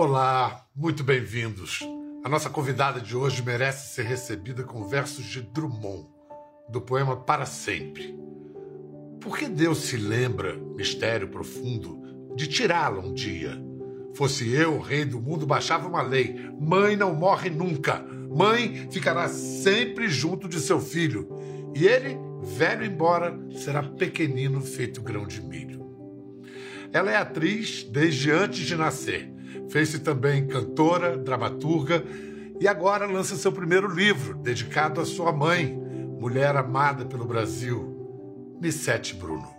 Olá, muito bem-vindos. A nossa convidada de hoje merece ser recebida com versos de Drummond, do poema Para Sempre. Por que Deus se lembra, mistério profundo, de tirá-la um dia? Fosse eu, rei do mundo, baixava uma lei: mãe não morre nunca. Mãe ficará sempre junto de seu filho. E ele, velho embora, será pequenino feito grão de milho. Ela é atriz desde antes de nascer Fez-se também cantora, dramaturga e agora lança seu primeiro livro, dedicado à sua mãe, mulher amada pelo Brasil, Missete Bruno.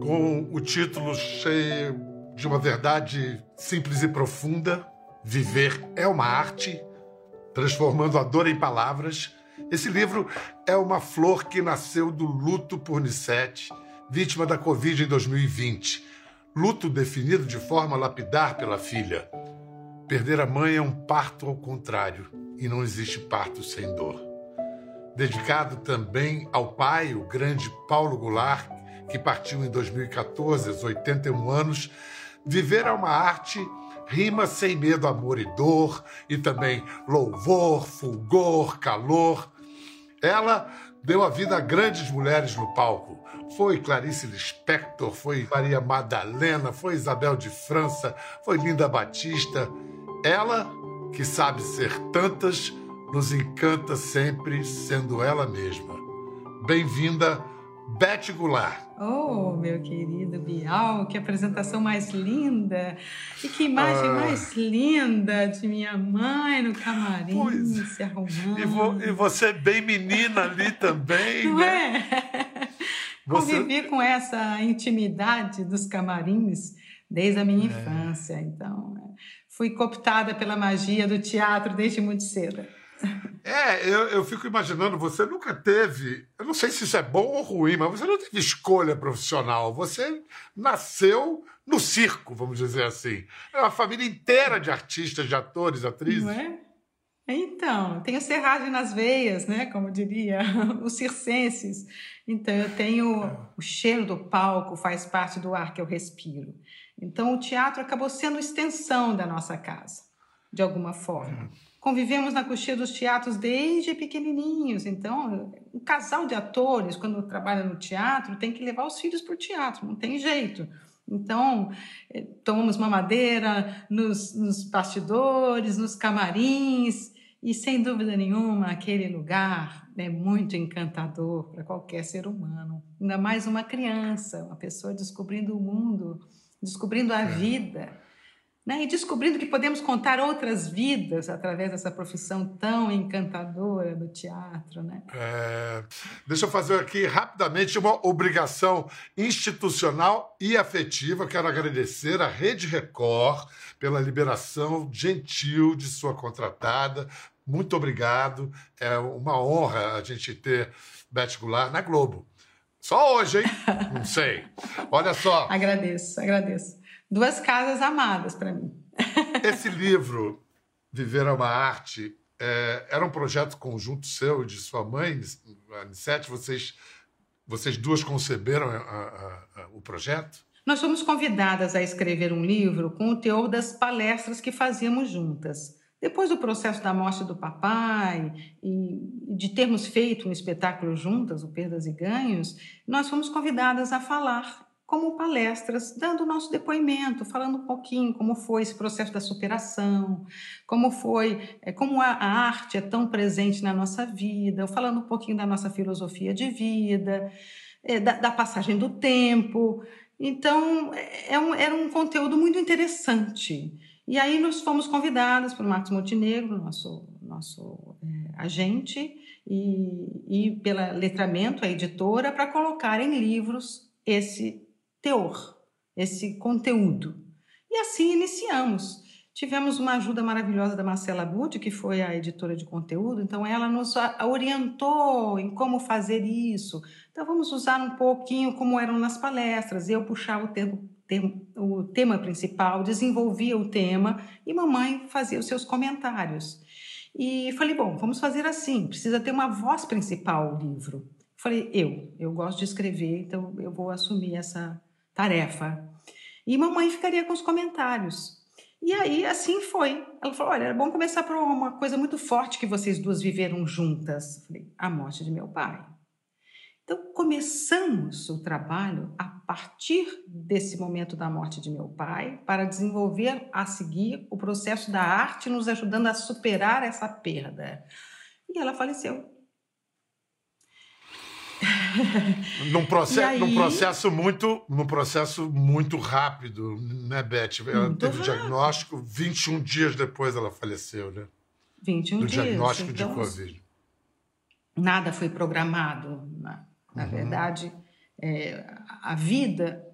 Com o título cheio de uma verdade simples e profunda. Viver é uma arte, transformando a dor em palavras. Esse livro é uma flor que nasceu do luto por Nissete, vítima da Covid em 2020. Luto definido de forma lapidar pela filha. Perder a mãe é um parto ao contrário, e não existe parto sem dor. Dedicado também ao pai, o grande Paulo Goulart, que partiu em 2014, aos 81 anos, Viver é uma arte, rima sem medo, amor e dor, e também louvor, fulgor, calor. Ela deu a vida a grandes mulheres no palco. Foi Clarice Lispector, foi Maria Madalena, foi Isabel de França, foi Linda Batista. Ela, que sabe ser tantas, nos encanta sempre sendo ela mesma. Bem-vinda, Beth Goulart. Oh, meu querido Bial, que apresentação mais linda! E que imagem ah. mais linda de minha mãe no camarim, pois. se arrumando. E, vo, e, você bem menina ali também, Não né? é? Você... Convivi com essa intimidade dos camarins desde a minha é. infância. Então, é, fui cooptada pela magia do teatro desde muito cedo. É, eu, eu fico imaginando, você nunca teve, eu não sei se isso é bom ou ruim, mas você não teve escolha profissional. Você nasceu no circo, vamos dizer assim. É uma família inteira de artistas, de atores, atrizes. Não é? Então, tenho serragem nas veias, né? Como diria os circenses. Então, eu tenho o cheiro do palco, faz parte do ar que eu respiro. Então, o teatro acabou sendo extensão da nossa casa, de alguma forma. Convivemos na coxinha dos teatros desde pequenininhos, então um casal de atores, quando trabalha no teatro, tem que levar os filhos para o teatro, não tem jeito. Então, eh, tomamos mamadeira nos, nos bastidores, nos camarins, e sem dúvida nenhuma, aquele lugar é muito encantador para qualquer ser humano, ainda mais uma criança, uma pessoa descobrindo o mundo, descobrindo a é. vida né? e descobrindo que podemos contar outras vidas através dessa profissão tão encantadora do teatro. Né? É, deixa eu fazer aqui rapidamente uma obrigação institucional e afetiva. Quero agradecer à Rede Record pela liberação gentil de sua contratada. Muito obrigado. É uma honra a gente ter Beth Goulart na Globo. Só hoje, hein? Não sei. Olha só. agradeço, agradeço duas casas amadas para mim. Esse livro, Viver é uma Arte, é, era um projeto conjunto seu e de sua mãe, Anissete? Vocês, vocês duas conceberam a, a, a, o projeto? Nós fomos convidadas a escrever um livro com o teor das palestras que fazíamos juntas. Depois do processo da morte do papai e de termos feito um espetáculo juntas, o Perdas e Ganhos, nós fomos convidadas a falar como palestras, dando o nosso depoimento, falando um pouquinho como foi esse processo da superação, como foi, é, como a, arte é tão presente na nossa vida, falando um pouquinho da nossa filosofia de vida, é, da, da, passagem do tempo. Então, é, é um, era um conteúdo muito interessante. E aí nós fomos convidadas por Marcos Montenegro, nosso, nosso é, agente, e, e pela Letramento, a editora, para colocar em livros esse teor, esse conteúdo. E assim iniciamos. Tivemos uma ajuda maravilhosa da Marcela Budi, que foi a editora de conteúdo, então ela nos orientou em como fazer isso. Então vamos usar um pouquinho como eram nas palestras. Eu puxava o o tema principal, desenvolvia o tema e mamãe fazia os seus comentários. E falei, bom, vamos fazer assim, precisa ter uma voz principal o livro. Falei, eu, eu gosto de escrever, então eu vou assumir essa tarefa. E mamãe ficaria com os comentários. E aí, assim foi. Ela falou: olha, é bom começar por uma coisa muito forte que vocês duas viveram juntas. falei: a morte de meu pai. Então, começamos o trabalho a partir desse momento da morte de meu pai, para desenvolver a seguir o processo da arte, nos ajudando a superar essa perda. E ela faleceu. num, processo, aí... num processo muito num processo muito rápido, né, Beth? Ela muito teve o diagnóstico, 21 dias depois ela faleceu, né? 21 Do dias. diagnóstico então, de Covid. Nada foi programado. Né? Na uhum. verdade, é, a vida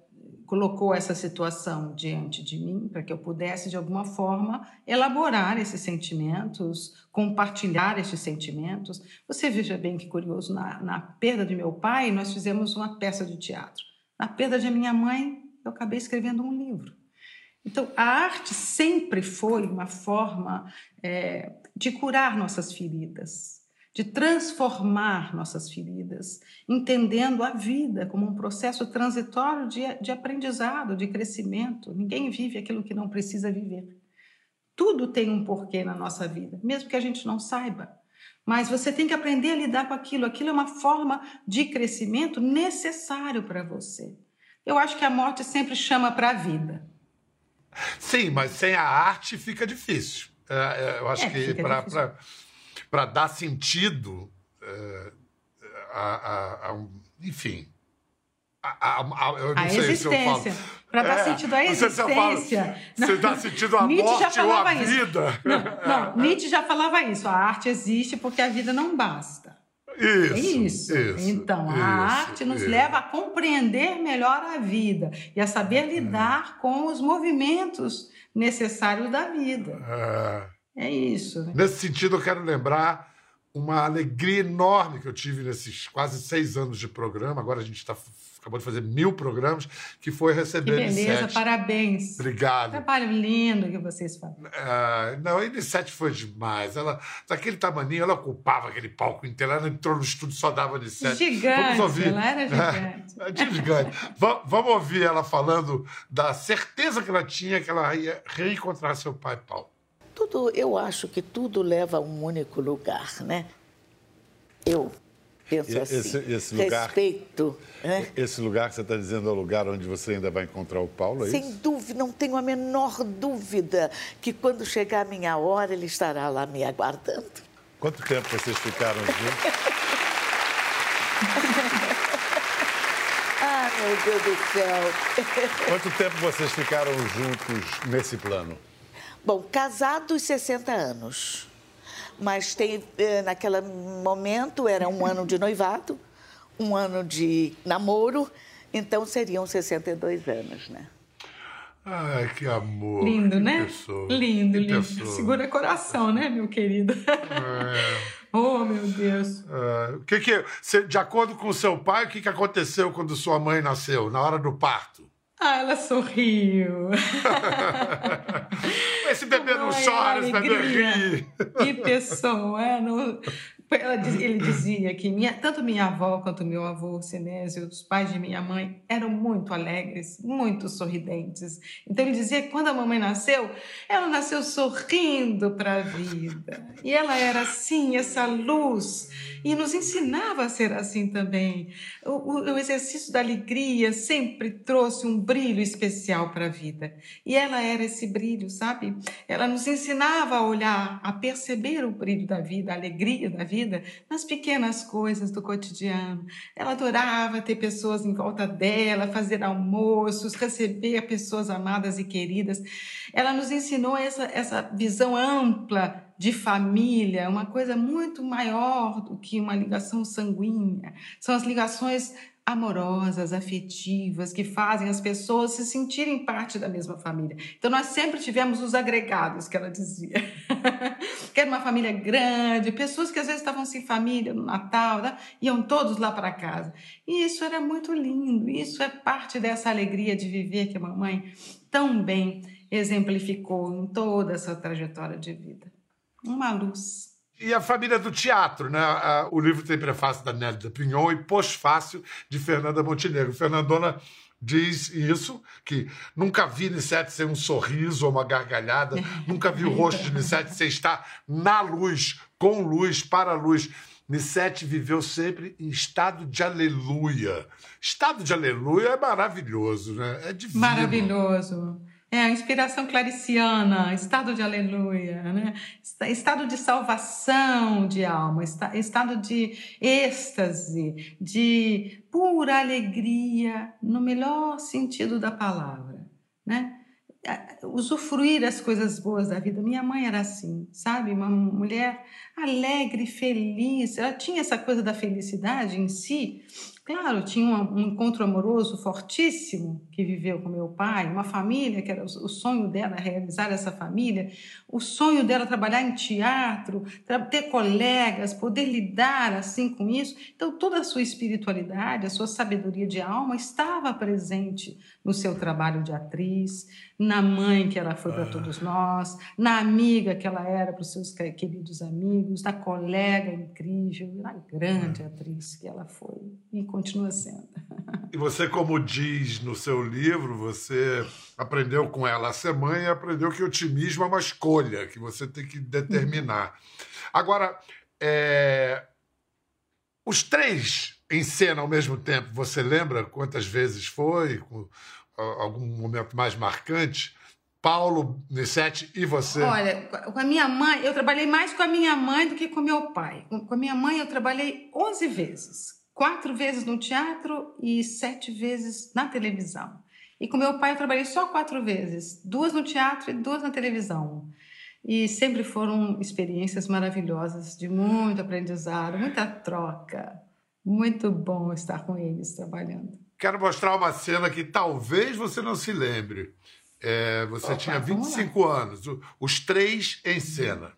colocou essa situação diante de mim para que eu pudesse, de alguma forma, elaborar esses sentimentos, compartilhar esses sentimentos. Você veja bem que curioso, na, na perda de meu pai, nós fizemos uma peça de teatro. Na perda de minha mãe, eu acabei escrevendo um livro. Então, a arte sempre foi uma forma é, de curar nossas feridas, de transformar nossas feridas, entendendo a vida como um processo transitório de, de aprendizado, de crescimento. Ninguém vive aquilo que não precisa viver. Tudo tem um porquê na nossa vida, mesmo que a gente não saiba. Mas você tem que aprender a lidar com aquilo. Aquilo é uma forma de crescimento necessário para você. Eu acho que a morte sempre chama para a vida. Sim, mas sem a arte fica difícil. É, é eu acho é, que para para dar sentido uh, a, a, a, enfim. A, a existêcia. Para dar é, sentido à existência. Se você dá sentido à morte ou à vida. Não, não, Nietzsche já falava isso. A arte existe porque a vida não basta. Isso, é isso. isso então, isso, a arte nos isso. leva a compreender melhor a vida e a saber lidar com os movimentos necessários da vida. É. É isso. Né? Nesse sentido, eu quero lembrar uma alegria enorme que eu tive nesses quase seis anos de programa. Agora a gente está acabou de fazer mil programas, que foi receber que beleza, parabéns. Obrigado. Trabalho lindo que vocês fazem. Uh, não, a N7 foi demais. Ela, daquele tamaninho, ela ocupava aquele palco inteiro. Ela entrou no estúdio só dava N7. Gigante, Vamos ouvir. ela era gigante. É, gigante. Vamos ouvir ela falando da certeza que ela tinha que ela ia reencontrar seu pai, Paulo. Tudo, eu acho que tudo leva a um único lugar, né? Eu penso assim. Esse, esse lugar, Respeito. Né? Esse lugar que você está dizendo é o lugar onde você ainda vai encontrar o Paulo, é Sem isso? dúvida, não tenho a menor dúvida que quando chegar a minha hora, ele estará lá me aguardando. Quanto tempo vocês ficaram juntos? ah, meu Deus do céu. Quanto tempo vocês ficaram juntos nesse plano? Bom, casados 60 anos. Mas tem, eh, naquele momento era um ano de noivado, um ano de namoro, então seriam 62 anos, né? Ai, que amor. Lindo, que né? Pessoa, lindo, lindo. Pessoa. Segura coração, né, meu querido? É. Oh, meu Deus. É. que que, de acordo com o seu pai, o que, que aconteceu quando sua mãe nasceu, na hora do parto? Ah, ela sorriu. esse bebê não Ai, chora, esse bebê ri. Que pessoa, é, não, Diz, ele dizia que minha, tanto minha avó quanto meu avô Sinésio, os pais de minha mãe, eram muito alegres, muito sorridentes. Então ele dizia que quando a mamãe nasceu, ela nasceu sorrindo para a vida. E ela era assim, essa luz, e nos ensinava a ser assim também. O, o, o exercício da alegria sempre trouxe um brilho especial para a vida. E ela era esse brilho, sabe? Ela nos ensinava a olhar, a perceber o brilho da vida, a alegria da vida vida nas pequenas coisas do cotidiano. Ela adorava ter pessoas em volta dela, fazer almoços, receber pessoas amadas e queridas. Ela nos ensinou essa, essa visão ampla de família, uma coisa muito maior do que uma ligação sanguínea. São as ligações amorosas, afetivas, que fazem as pessoas se sentirem parte da mesma família. Então, nós sempre tivemos os agregados, que ela dizia. que era uma família grande, pessoas que às vezes estavam sem família no Natal, né? iam todos lá para casa. E isso era muito lindo, isso é parte dessa alegria de viver que a mamãe tão bem exemplificou em toda essa trajetória de vida. Uma luz. E a família do teatro, né? O livro tem prefácio da Nélida Pinhon e pós-fácil de Fernanda Montenegro. Fernandona diz isso, que nunca vi Nissete sem um sorriso ou uma gargalhada, nunca vi o rosto de Nissete sem estar na luz, com luz, para a luz. Nissete viveu sempre em estado de aleluia. Estado de aleluia é maravilhoso, né? É divino. Maravilhoso. É, a inspiração clariciana, estado de aleluia, né? estado de salvação de alma, estado de êxtase, de pura alegria, no melhor sentido da palavra. Né? Usufruir as coisas boas da vida. Minha mãe era assim, sabe? Uma mulher alegre, feliz. Ela tinha essa coisa da felicidade em si, Claro, tinha um, encontro amoroso fortíssimo que viveu com meu pai, uma família que era o sonho dela realizar essa família, o sonho dela trabalhar em teatro, ter colegas, poder lidar assim com isso. Então toda a sua espiritualidade, a sua sabedoria de alma estava presente no seu trabalho de atriz, na mãe que ela foi para ah. todos nós, na amiga que ela era para os seus queridos amigos, na colega incrível, na grande ah. atriz que ela foi e continua sendo. E você, como diz no seu livro, você aprendeu com ela a ser mãe e aprendeu que otimismo é uma escolha que você tem que determinar. Agora, é... os três em cena ao mesmo tempo, você lembra quantas vezes foi? algum momento mais marcante? Paulo, Nissete e você? Olha, com a minha mãe, eu trabalhei mais com a minha mãe do que com meu pai. Com a minha mãe, eu trabalhei 11 vezes. Quatro vezes no teatro e sete vezes na televisão. E com meu pai, eu trabalhei só quatro vezes. Duas no teatro e duas na televisão. E sempre foram experiências maravilhosas, de muito aprendizado, muita troca. Muito bom estar com eles trabalhando quero mostrar uma cena que talvez você não se lembre. É, você Opa, tinha 25 anos, os três em cena.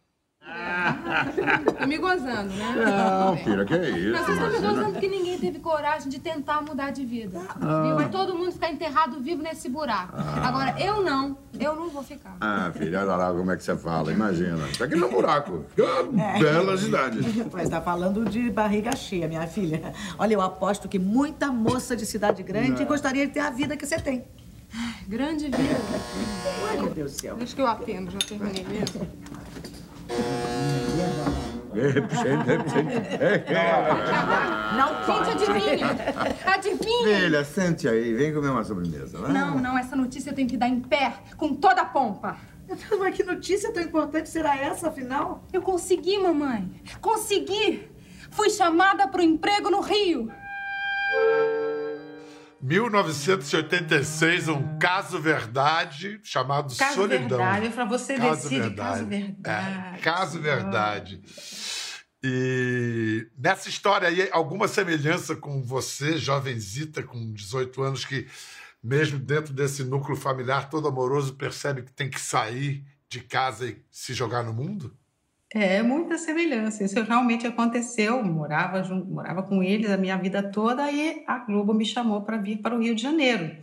Tô me gozando, né? Não, filha, que é isso? Mas vocês estão me gozando porque ninguém teve coragem de tentar mudar de vida. Ah. Vai todo mundo ficar enterrado vivo nesse buraco. Ah. Agora, eu não. Eu não vou ficar. Ah, filha, olha lá como é que você fala. Imagina. Tá aqui no buraco. É. Bela cidade. Mas tá falando de barriga cheia, minha filha. Olha, eu aposto que muita moça de cidade grande não. gostaria de ter a vida que você tem. grande vida. Ai, meu Deus do céu. Deixa que eu atendo, já terminei mesmo. Não, gente, adivinha. Adivinha. Filha, sente aí. Vem comer uma sobremesa, né? Não, não. Essa notícia eu tenho que dar em pé, com toda a pompa. Mas que notícia tão importante será essa, afinal? Eu consegui, mamãe. Consegui. Fui chamada para o emprego no Rio. 1986, um caso verdade chamado caso Solidão. Verdade, para você caso decide verdade. caso verdade. É, caso verdade. E nessa história aí, alguma semelhança com você, jovenzita, com 18 anos, que mesmo dentro desse núcleo familiar todo amoroso, percebe que tem que sair de casa e se jogar no mundo? É, muita semelhança. Isso realmente aconteceu. Morava, junto, morava com eles a minha vida toda e a Globo me chamou para vir para o Rio de Janeiro.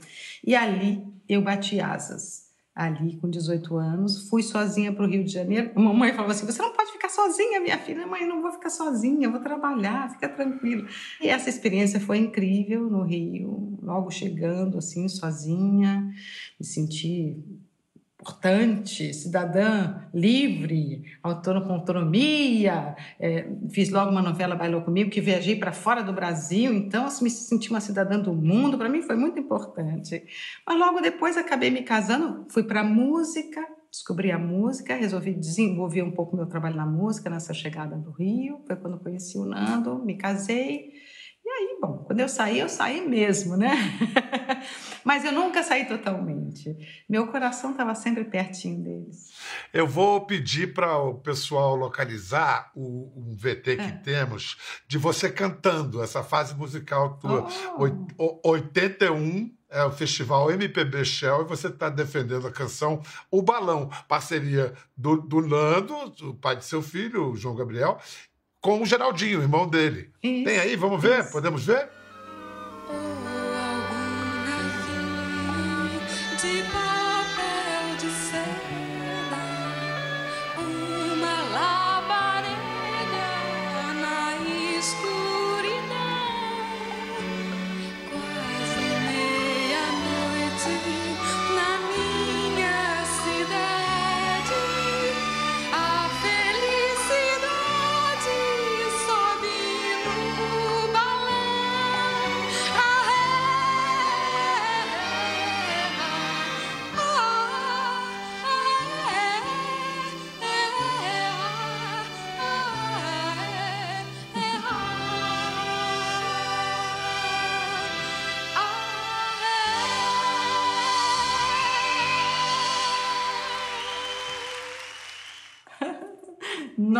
E ali eu bati asas. Ali, com 18 anos, fui sozinha para o Rio de Janeiro. A mamãe falou assim: Você não pode ficar sozinha, minha filha. Mãe, não vou ficar sozinha, vou trabalhar, fica tranquila. E essa experiência foi incrível no Rio. Logo chegando, assim, sozinha, me senti importante, cidadã livre, autônoma com autonomia. É, fiz logo uma novela Bailou Comigo, que viajei para fora do Brasil, então assim, me senti uma cidadã do mundo, para mim foi muito importante. Mas logo depois acabei me casando, fui para a música, descobri a música, resolvi desenvolver um pouco meu trabalho na música nessa chegada do Rio. Foi quando conheci o Nando, me casei E aí, bom, quando eu saí, eu saí mesmo, né? Mas eu nunca saí totalmente. Meu coração estava sempre pertinho deles. Eu vou pedir para o pessoal localizar o, um VT que é. temos de você cantando essa fase musical tua. Oh. 81 é o festival MPB Shell e você está defendendo a canção O Balão, parceria do, do Nando, o pai de seu filho, o João Gabriel, com o Geraldinho, irmão dele. Isso, Tem aí, vamos ver? Isso. Podemos ver?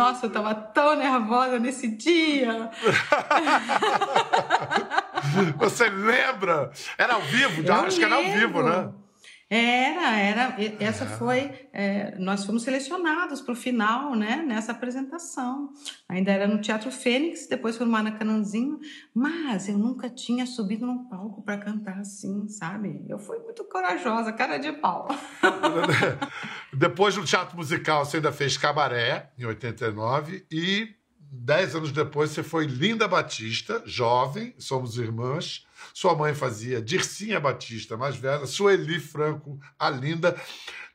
Nossa, eu tava tão nervosa nesse dia. Você lembra? Era ao vivo? Eu acho lembro. que era ao vivo, né? Era, era. Essa foi. É, nós fomos selecionados para o final, né? Nessa apresentação. Ainda era no Teatro Fênix, depois foi no Maracanãzinho. Mas eu nunca tinha subido num palco para cantar assim, sabe? Eu fui muito corajosa, cara de pau. depois no Teatro Musical, você ainda fez Cabaré, em 89, e dez anos depois você foi Linda Batista, jovem, somos irmãs sua mãe fazia Dircinha Batista, mais velha, Sueli Franco, a linda.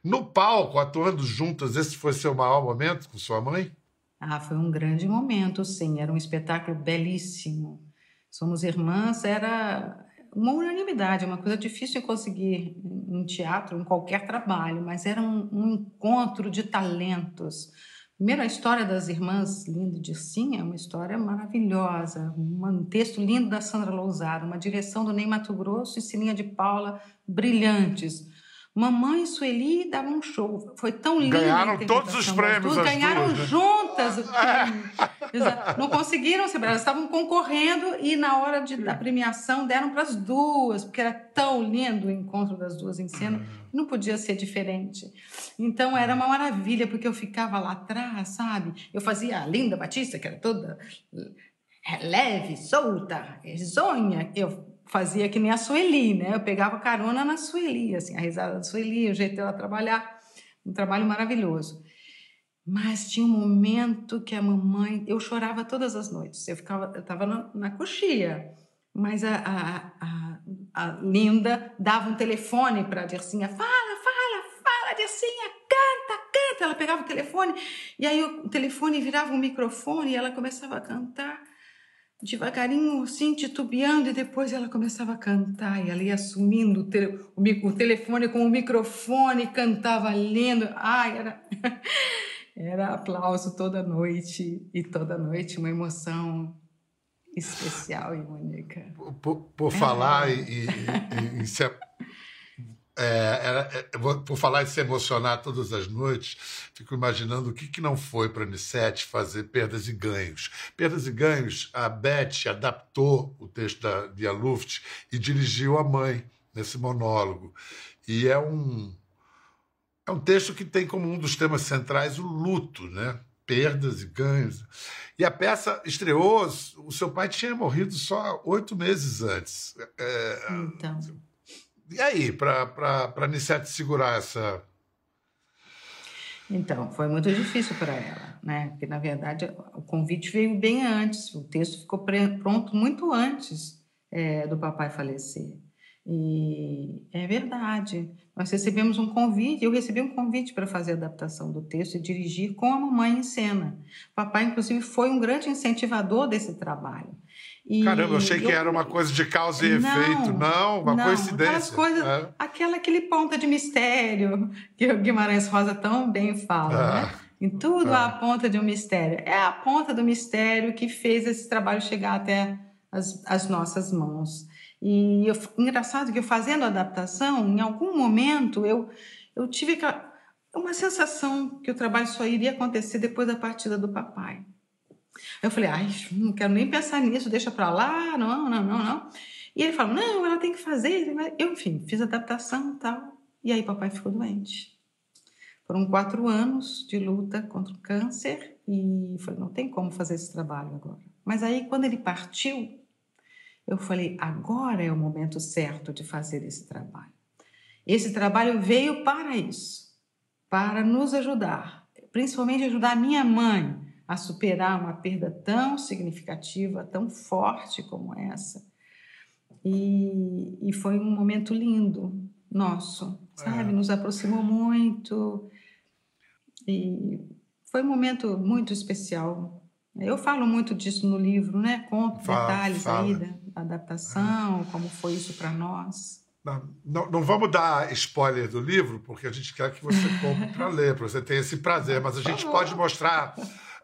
No palco, atuando juntas, esse foi seu maior momento com sua mãe? Ah, foi um grande momento, sim. Era um espetáculo belíssimo. Somos irmãs, era uma unanimidade, uma coisa difícil de conseguir em teatro, em qualquer trabalho, mas era um, um encontro de talentos Primeiro, a história das irmãs Linda e Dircinha é uma história maravilhosa, um texto lindo da Sandra Lousada, uma direção do Ney Mato Grosso e Sininha de Paula brilhantes. Mamãe e Sueli davam um show. Foi tão lindo. Ganharam todos os prêmios. Duas, ganharam duas, né? juntas o prêmio. Não conseguiram ser elas estavam concorrendo e na hora de, da premiação deram para as duas, porque era tão lindo o encontro das duas em cena, não podia ser diferente. Então era uma maravilha, porque eu ficava lá atrás, sabe? Eu fazia a Linda Batista, que era toda leve, solta, risonha. Eu fazia que nem a Sueli, né? Eu pegava carona na Sueli, assim, a risada da Sueli, o jeito dela trabalhar, um trabalho maravilhoso. Mas tinha um momento que a mamãe, eu chorava todas as noites. Eu ficava, eu estava na, na coxia, mas a, a, a, a, Linda dava um telefone para a Dircinha, fala, fala, fala, Dircinha, canta, canta. Ela pegava o telefone e aí o telefone virava um microfone e ela começava a cantar devagarinho, assim, titubeando, e depois ela começava a cantar, e ela ia assumindo o, tele, o, telefone com o microfone, cantava lendo. Ai, era, era aplauso toda noite, e toda noite uma emoção especial e única. Por, por falar é. e, e, e se é, era, é, por falar em se emocionar todas as noites, fico imaginando o que, que não foi para a Anissete fazer Perdas e Ganhos. Perdas e Ganhos, a Beth adaptou o texto da Via Luft e dirigiu a mãe nesse monólogo. E é um, é um texto que tem como um dos temas centrais o luto, né? Perdas e ganhos. E a peça estreou, o seu pai tinha morrido só oito meses antes. É, então e aí, para a Nissete segurar essa. Então, foi muito difícil para ela, né? Porque, na verdade, o convite veio bem antes, o texto ficou pronto muito antes é, do papai falecer. E é verdade. Nós recebemos um convite, eu recebi um convite para fazer a adaptação do texto e dirigir com a mamãe em cena. O papai, inclusive, foi um grande incentivador desse trabalho. E Caramba, eu achei que era uma coisa de causa e não, efeito. Não, uma não, coincidência. Coisas, é. aquela, aquele ponta de mistério que o Guimarães Rosa tão bem fala, né? Em tudo há a ponta de um mistério. É a ponta do mistério que fez esse trabalho chegar até as, as nossas mãos. E eu, engraçado que eu fazendo a adaptação, em algum momento eu, eu tive uma sensação que o trabalho só iria acontecer depois da partida do papai. Eu falei, ai, não quero nem pensar nisso, deixa para lá, não, não, não, não. E ele falou, não, ela tem que fazer. Eu, enfim, fiz adaptação e tal. E aí papai ficou doente. Foram quatro anos de luta contra o câncer e falei, não tem como fazer esse trabalho agora. Mas aí, quando ele partiu, eu falei, agora é o momento certo de fazer esse trabalho. Esse trabalho veio para isso, para nos ajudar, principalmente ajudar a minha mãe a superar uma perda tão significativa, tão forte como essa. E, e foi um momento lindo nosso, sabe? É. Nos aproximou muito. E foi um momento muito especial. Eu falo muito disso no livro, né? Conto fala, detalhes fala. aí da adaptação, como foi isso para nós. Não, não, não, vamos dar spoiler do livro, porque a gente quer que você compre para ler, para você ter esse prazer, mas a gente pode mostrar.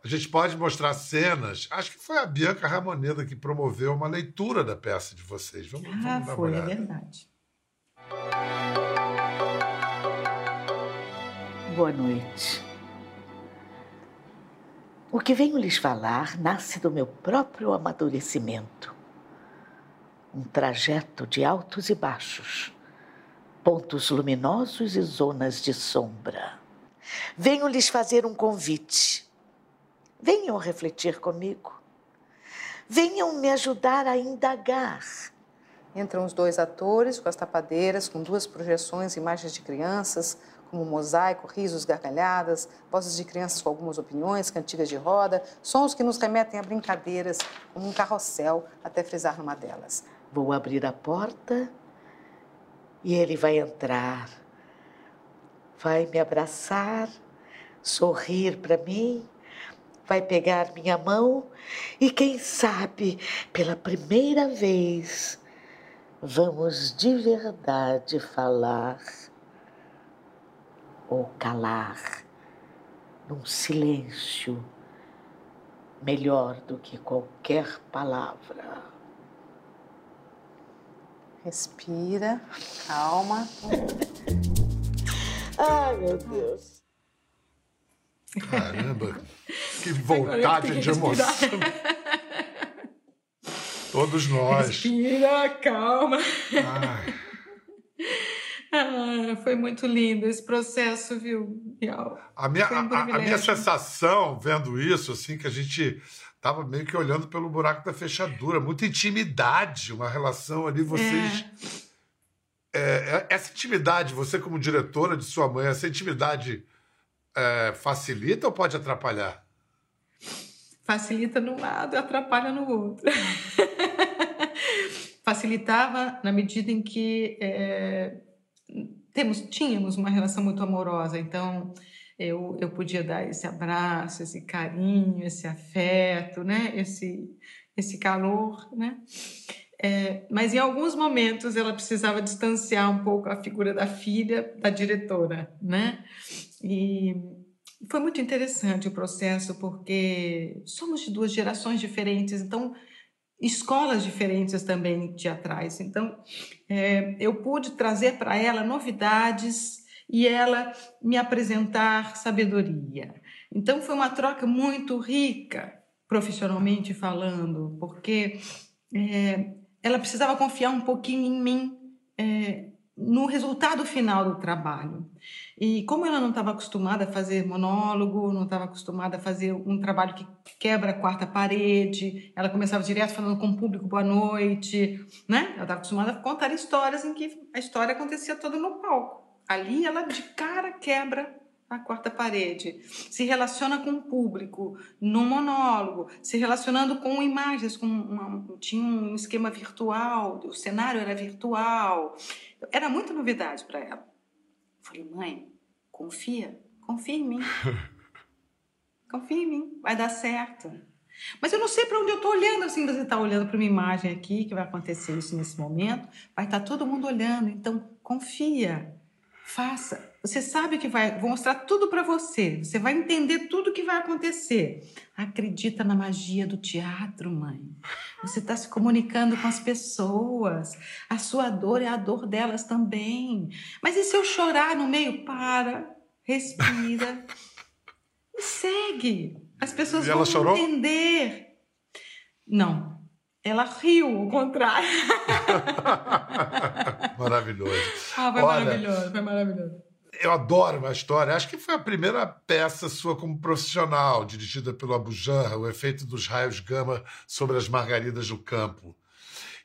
A gente pode mostrar cenas. Acho que foi a Bianca Ramoneda que promoveu uma leitura da peça de vocês. Vamos, vamos ah, dar foi, uma é verdade. Boa noite. O que venho lhes falar nasce do meu próprio amadurecimento. Um trajeto de altos e baixos, pontos luminosos e zonas de sombra. Venho lhes fazer um convite. Venham refletir comigo. Venham me ajudar a indagar. Entram os dois atores com as tapadeiras, com duas projeções, imagens de crianças, como mosaico, risos, gargalhadas, vozes de crianças com algumas opiniões, cantigas de roda, sons que nos remetem a brincadeiras, como um carrossel, até frisar numa delas. Vou abrir a porta e ele vai entrar, vai me abraçar, sorrir para mim, vai pegar minha mão e, quem sabe, pela primeira vez, vamos de verdade falar ou calar num silêncio melhor do que qualquer palavra. Respira, calma. Ai, meu Deus. Caramba, que vontade de emoção. Todos nós. Respira, calma. Ai. Ah, foi muito lindo esse processo, viu, Real? A minha, um a, a, minha sensação, vendo isso, assim, que a gente estava meio que olhando pelo buraco da fechadura, muita intimidade, uma relação ali, vocês. É. É, essa intimidade, você como diretora de sua mãe, essa intimidade é, facilita ou pode atrapalhar? Facilita num lado e atrapalha no outro. Facilitava na medida em que é, temos, tínhamos uma relação muito amorosa, então eu, eu podia dar esse abraço, esse carinho, esse afeto, né? esse, esse calor. Né? É, mas em alguns momentos ela precisava distanciar um pouco a figura da filha da diretora. Né? E foi muito interessante o processo, porque somos de duas gerações diferentes, então escolas diferentes também teatrais. Então, é, eu pude trazer para ela novidades e ela me apresentar sabedoria. Então, foi uma troca muito rica, profissionalmente falando, porque é, ela precisava confiar um pouquinho em mim. É, no resultado final do trabalho. E como ela não estava acostumada a fazer monólogo, não estava acostumada a fazer um trabalho que quebra a quarta parede, ela começava direto falando com o público boa noite, né? Ela estava acostumada a contar histórias em que a história acontecia toda no palco. Ali ela de cara quebra a quarta parede, se relaciona com o público no monólogo, se relacionando com imagens, com uma, tinha um esquema virtual, o cenário era virtual, era muita novidade para ela. Falei, mãe, confia, confia em mim, confia em mim, vai dar certo. Mas eu não sei para onde eu estou olhando, assim, você está olhando para uma imagem aqui que vai acontecer isso nesse momento, vai estar tá todo mundo olhando, então confia, faça Você sabe que vai vou mostrar tudo para você. Você vai entender tudo que vai acontecer. Acredita na magia do teatro, mãe. Você está se comunicando com as pessoas. A sua dor é a dor delas também. Mas e se eu chorar no meio? Para, respira e segue. As pessoas E ela vão chorou? entender. Não. Ela riu, ao contrário. Maravilhoso. Ah, foi Olha, maravilhoso, foi maravilhoso. Eu adoro uma história. Acho que foi a primeira peça sua como profissional, dirigida pelo Abu Janra, o efeito dos raios gama sobre as margaridas do campo.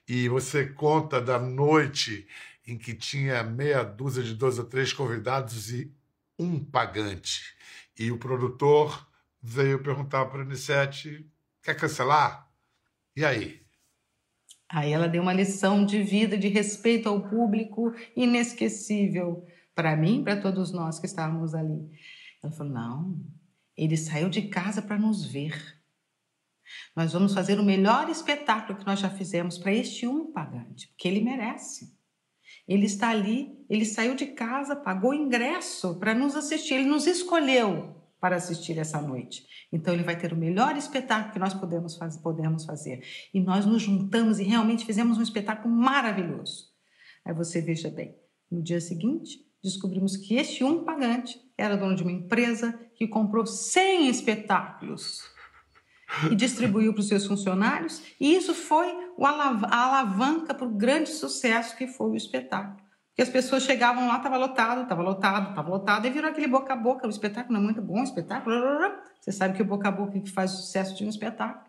E você conta da noite em que tinha meia dúzia de dois ou três convidados e um pagante. E o produtor veio perguntar para a Anissete: quer cancelar? E aí? Aí ela deu uma lição de vida, de respeito ao público, inesquecível para mim, para todos nós que estávamos ali. Ela falou: não, ele saiu de casa para nos ver. Nós vamos fazer o melhor espetáculo que nós já fizemos para este um pagante, porque ele merece. Ele está ali, ele saiu de casa, pagou ingresso para nos assistir, ele nos escolheu para assistir essa noite. Então ele vai ter o melhor espetáculo que nós podemos, faz, podemos fazer. E nós nos juntamos e realmente fizemos um espetáculo maravilhoso. Aí você veja bem, no dia seguinte, descobrimos que este um pagante era dono de uma empresa que comprou 100 espetáculos e distribuiu para os seus funcionários, e isso foi a alavanca para o grande sucesso que foi o espetáculo. Porque as pessoas chegavam lá, estava lotado, estava lotado, estava lotado, e virou aquele boca a boca, o espetáculo não é muito bom, o espetáculo... Você sabe que o boca a boca que faz o sucesso de um espetáculo.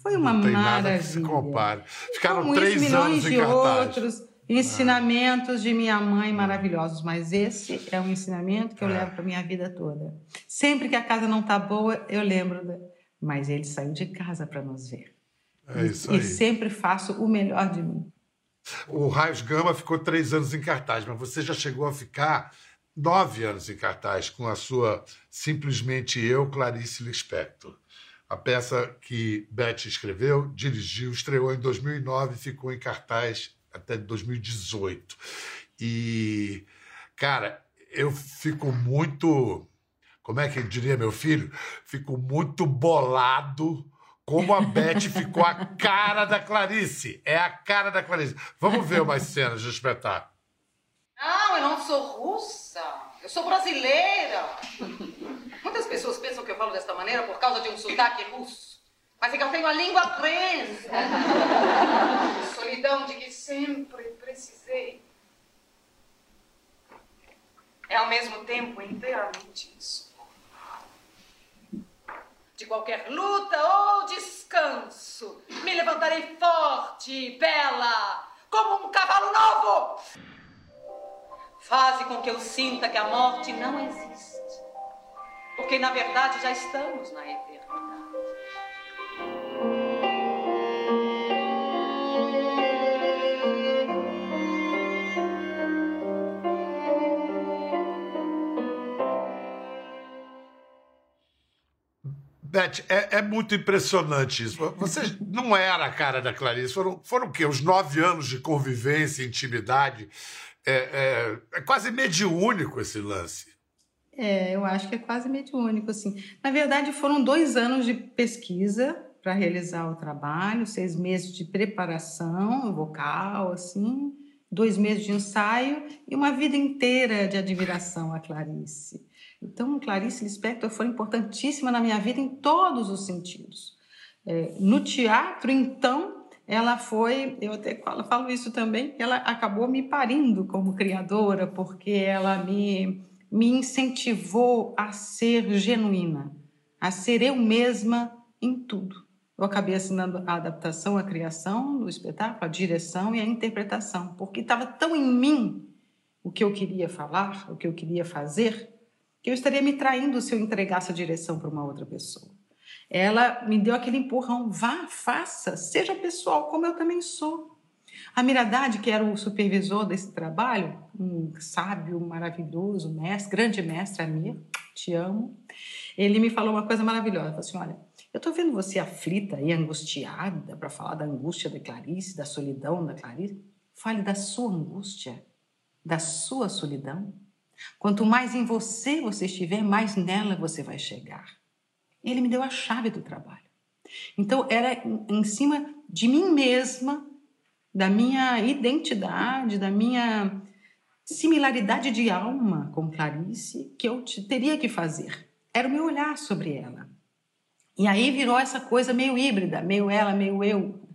Foi uma Não tem maravilha. nada que se compare. Ficaram Como três isso, milhões anos de cartaz. outros ensinamentos de minha mãe maravilhosos, mas esse é um ensinamento que eu levo para minha vida toda. Sempre que a casa não está boa, eu lembro, da... mas ele saiu de casa para nos ver. É isso e aí. sempre faço o melhor de mim. O Raios Gama ficou três anos em cartaz, mas você já chegou a ficar nove anos em cartaz com a sua Simplesmente Eu, Clarice Lispector. A peça que Beth escreveu, dirigiu, estreou em 2009 e ficou em cartaz até 2018. E, cara, eu fico muito. Como é que diria meu filho? Fico muito bolado como a Beth ficou a cara da Clarice. É a cara da Clarice. Vamos ver umas cenas do espetáculo. Não, eu não sou russa. Eu sou brasileira. Muitas pessoas pensam que eu falo desta maneira por causa de um sotaque russo. Mas é que eu tenho a língua presa. Solidão de que sempre precisei. É ao mesmo tempo inteiramente insuportável. De qualquer luta ou descanso, me levantarei forte, bela, como um cavalo novo. Faze com que eu sinta que a morte não existe. Porque, na verdade, já estamos na eternidade. Beth, é, é muito impressionante isso. Você não era a cara da Clarice. Foram, foram o quê? Os nove anos de convivência, intimidade. É, é, é quase mediúnico esse lance. É, eu acho que é quase mediúnico, assim. Na verdade, foram dois anos de pesquisa para realizar o trabalho, seis meses de preparação vocal, assim, dois meses de ensaio e uma vida inteira de admiração a Clarice. Então, Clarice Lispector foi importantíssima na minha vida em todos os sentidos. É, no teatro, então, ela foi, eu até falo, isso também, ela acabou me parindo como criadora, porque ela me, me incentivou a ser genuína, a ser eu mesma em tudo. Eu acabei assinando a adaptação, a criação do espetáculo, a direção e a interpretação, porque estava tão em mim o que eu queria falar, o que eu queria fazer, que eu estaria me traindo se eu entregasse a direção para uma outra pessoa. Ela me deu aquele empurrão, vá, faça, seja pessoal, como eu também sou. A Miradade, que era o supervisor desse trabalho, um sábio, maravilhoso, mestre, grande mestre, Amir, te amo, ele me falou uma coisa maravilhosa, ele falou assim, olha, eu estou vendo você aflita e angustiada para falar da angústia da Clarice, da solidão da Clarice. Fale da sua angústia, da sua solidão. Quanto mais em você você estiver, mais nela você vai chegar. Ele me deu a chave do trabalho. Então, era em cima de mim mesma, da minha identidade, da minha similaridade de alma com Clarice, que eu teria que fazer. Era o meu olhar sobre ela. E aí virou essa coisa meio híbrida, meio ela, meio eu,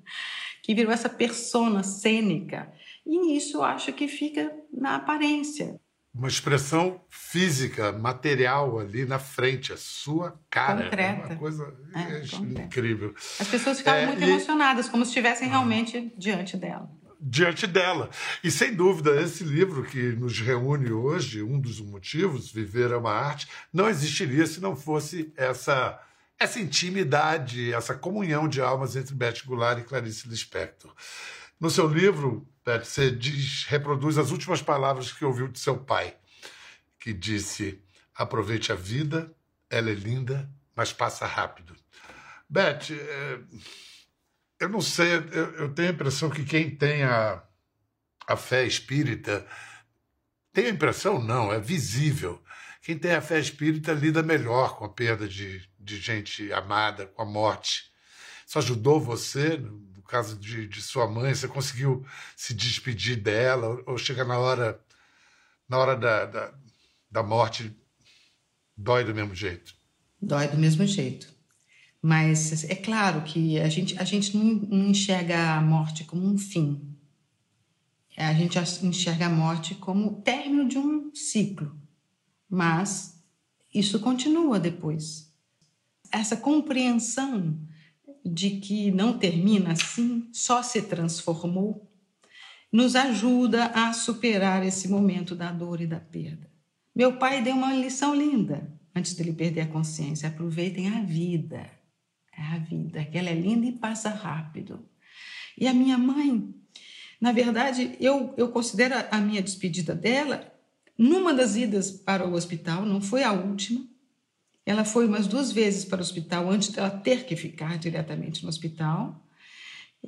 que virou essa persona cênica. E isso eu acho que fica na aparência uma expressão física, material ali na frente, a sua cara. Concreta. É uma coisa é, incrível. As pessoas ficavam é, muito e... emocionadas, como se estivessem realmente diante dela. Diante dela. E sem dúvida, esse livro que nos reúne hoje, um dos motivos, Viver é uma Arte, não existiria se não fosse essa, essa intimidade, essa comunhão de almas entre Beth Goulart e Clarice Lispector. No seu livro, você diz, reproduz as últimas palavras que ouviu de seu pai, que disse: aproveite a vida, ela é linda, mas passa rápido. Beth, é, eu não sei, eu, eu, tenho a impressão que quem tem a, a fé espírita, tem a impressão, não, é visível. Quem tem a fé espírita lida melhor com a perda de, de gente amada, com a morte. Isso ajudou você caso de, de sua mãe, você conseguiu se despedir dela ou chega na hora na hora da, da, da morte dói do mesmo jeito? Dói do mesmo jeito. Mas é claro que a gente, a gente não enxerga a morte como um fim. A gente enxerga a morte como o término de um ciclo. Mas isso continua depois. Essa compreensão de que não termina assim, só se transformou, nos ajuda a superar esse momento da dor e da perda. Meu pai deu uma lição linda antes dele perder a consciência. Aproveitem a vida. É a vida, que ela é linda e passa rápido. E a minha mãe, na verdade, eu, eu considero a minha despedida dela numa das idas para o hospital, não foi a última, ela foi umas duas vezes para o hospital antes dela ter que ficar diretamente no hospital.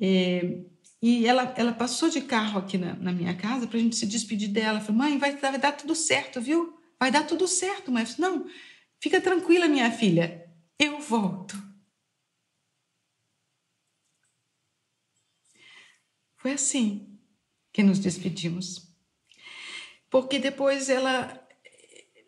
E, e ela, ela passou de carro aqui na, na minha casa para a gente se despedir dela. Falei, mãe, vai, vai dar tudo certo, viu? Vai dar tudo certo, mas não, fica tranquila, minha filha, eu volto. Foi assim que nos despedimos. Porque depois ela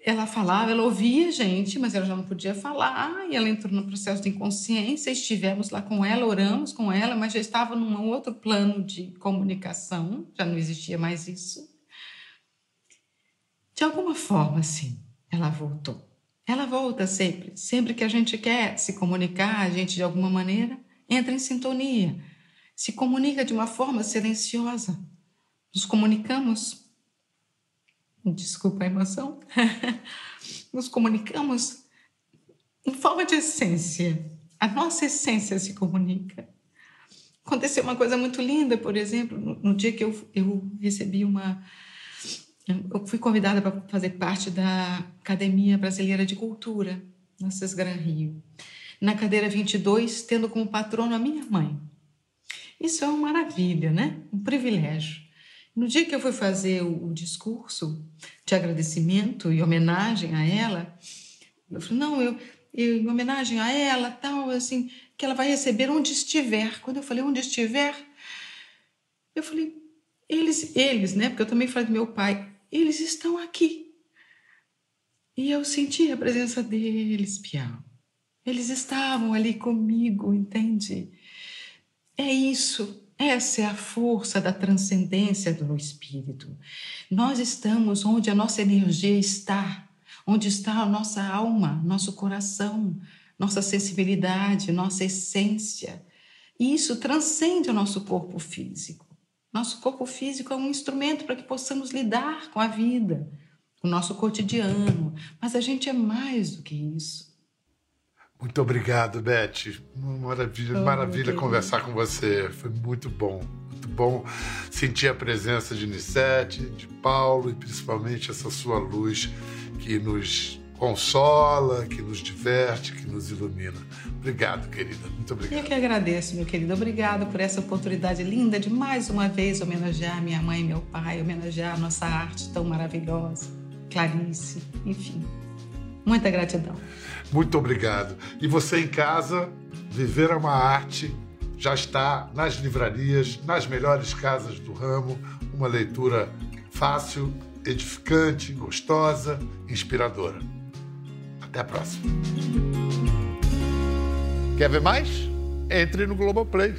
ela falava, ela ouvia a gente, mas ela já não podia falar, e ela entrou no processo de inconsciência, estivemos lá com ela, oramos com ela, mas já estava num outro plano de comunicação, já não existia mais isso. De alguma forma, sim, ela voltou. Ela volta sempre, sempre que a gente quer se comunicar, a gente de alguma maneira entra em sintonia, se comunica de uma forma silenciosa. Nos comunicamos desculpa a emoção, nos comunicamos em forma de essência. A nossa essência se comunica. Aconteceu uma coisa muito linda, por exemplo, no, no dia que eu, eu recebi uma. Eu fui convidada para fazer parte da Academia Brasileira de Cultura, na Sesgran Rio. Na cadeira 22, tendo como patrono a minha mãe. Isso é uma maravilha, né? Um privilégio. No dia que eu fui fazer o, discurso de agradecimento e homenagem a ela, eu falei, não, eu, eu, em homenagem a ela, tal, assim, que ela vai receber onde estiver. Quando eu falei onde estiver, eu falei, eles, eles, né? Porque eu também falei do meu pai, eles estão aqui. E eu senti a presença deles, Piau. Eles estavam ali comigo, entende? É isso. Essa é a força da transcendência do espírito. Nós estamos onde a nossa energia está, onde está a nossa alma, nosso coração, nossa sensibilidade, nossa essência. E isso transcende o nosso corpo físico. Nosso corpo físico é um instrumento para que possamos lidar com a vida, o nosso cotidiano, mas a gente é mais do que isso. Muito obrigado, Beth. Maravilha, oh, maravilha conversar com você. Foi muito bom. Muito bom sentir a presença de Nissete, de Paulo e principalmente essa sua luz que nos consola, que nos diverte, que nos ilumina. Obrigado, querida. Muito obrigado. Eu que agradeço, meu querido. Obrigado por essa oportunidade linda de mais uma vez homenagear minha mãe e meu pai, homenagear a nossa arte tão maravilhosa. Clarice, enfim. Muita gratidão. Muito obrigado. E você em casa, Viver é uma Arte já está nas livrarias, nas melhores casas do ramo. Uma leitura fácil, edificante, gostosa, inspiradora. Até a próxima. Quer ver mais? Entre no Globoplay.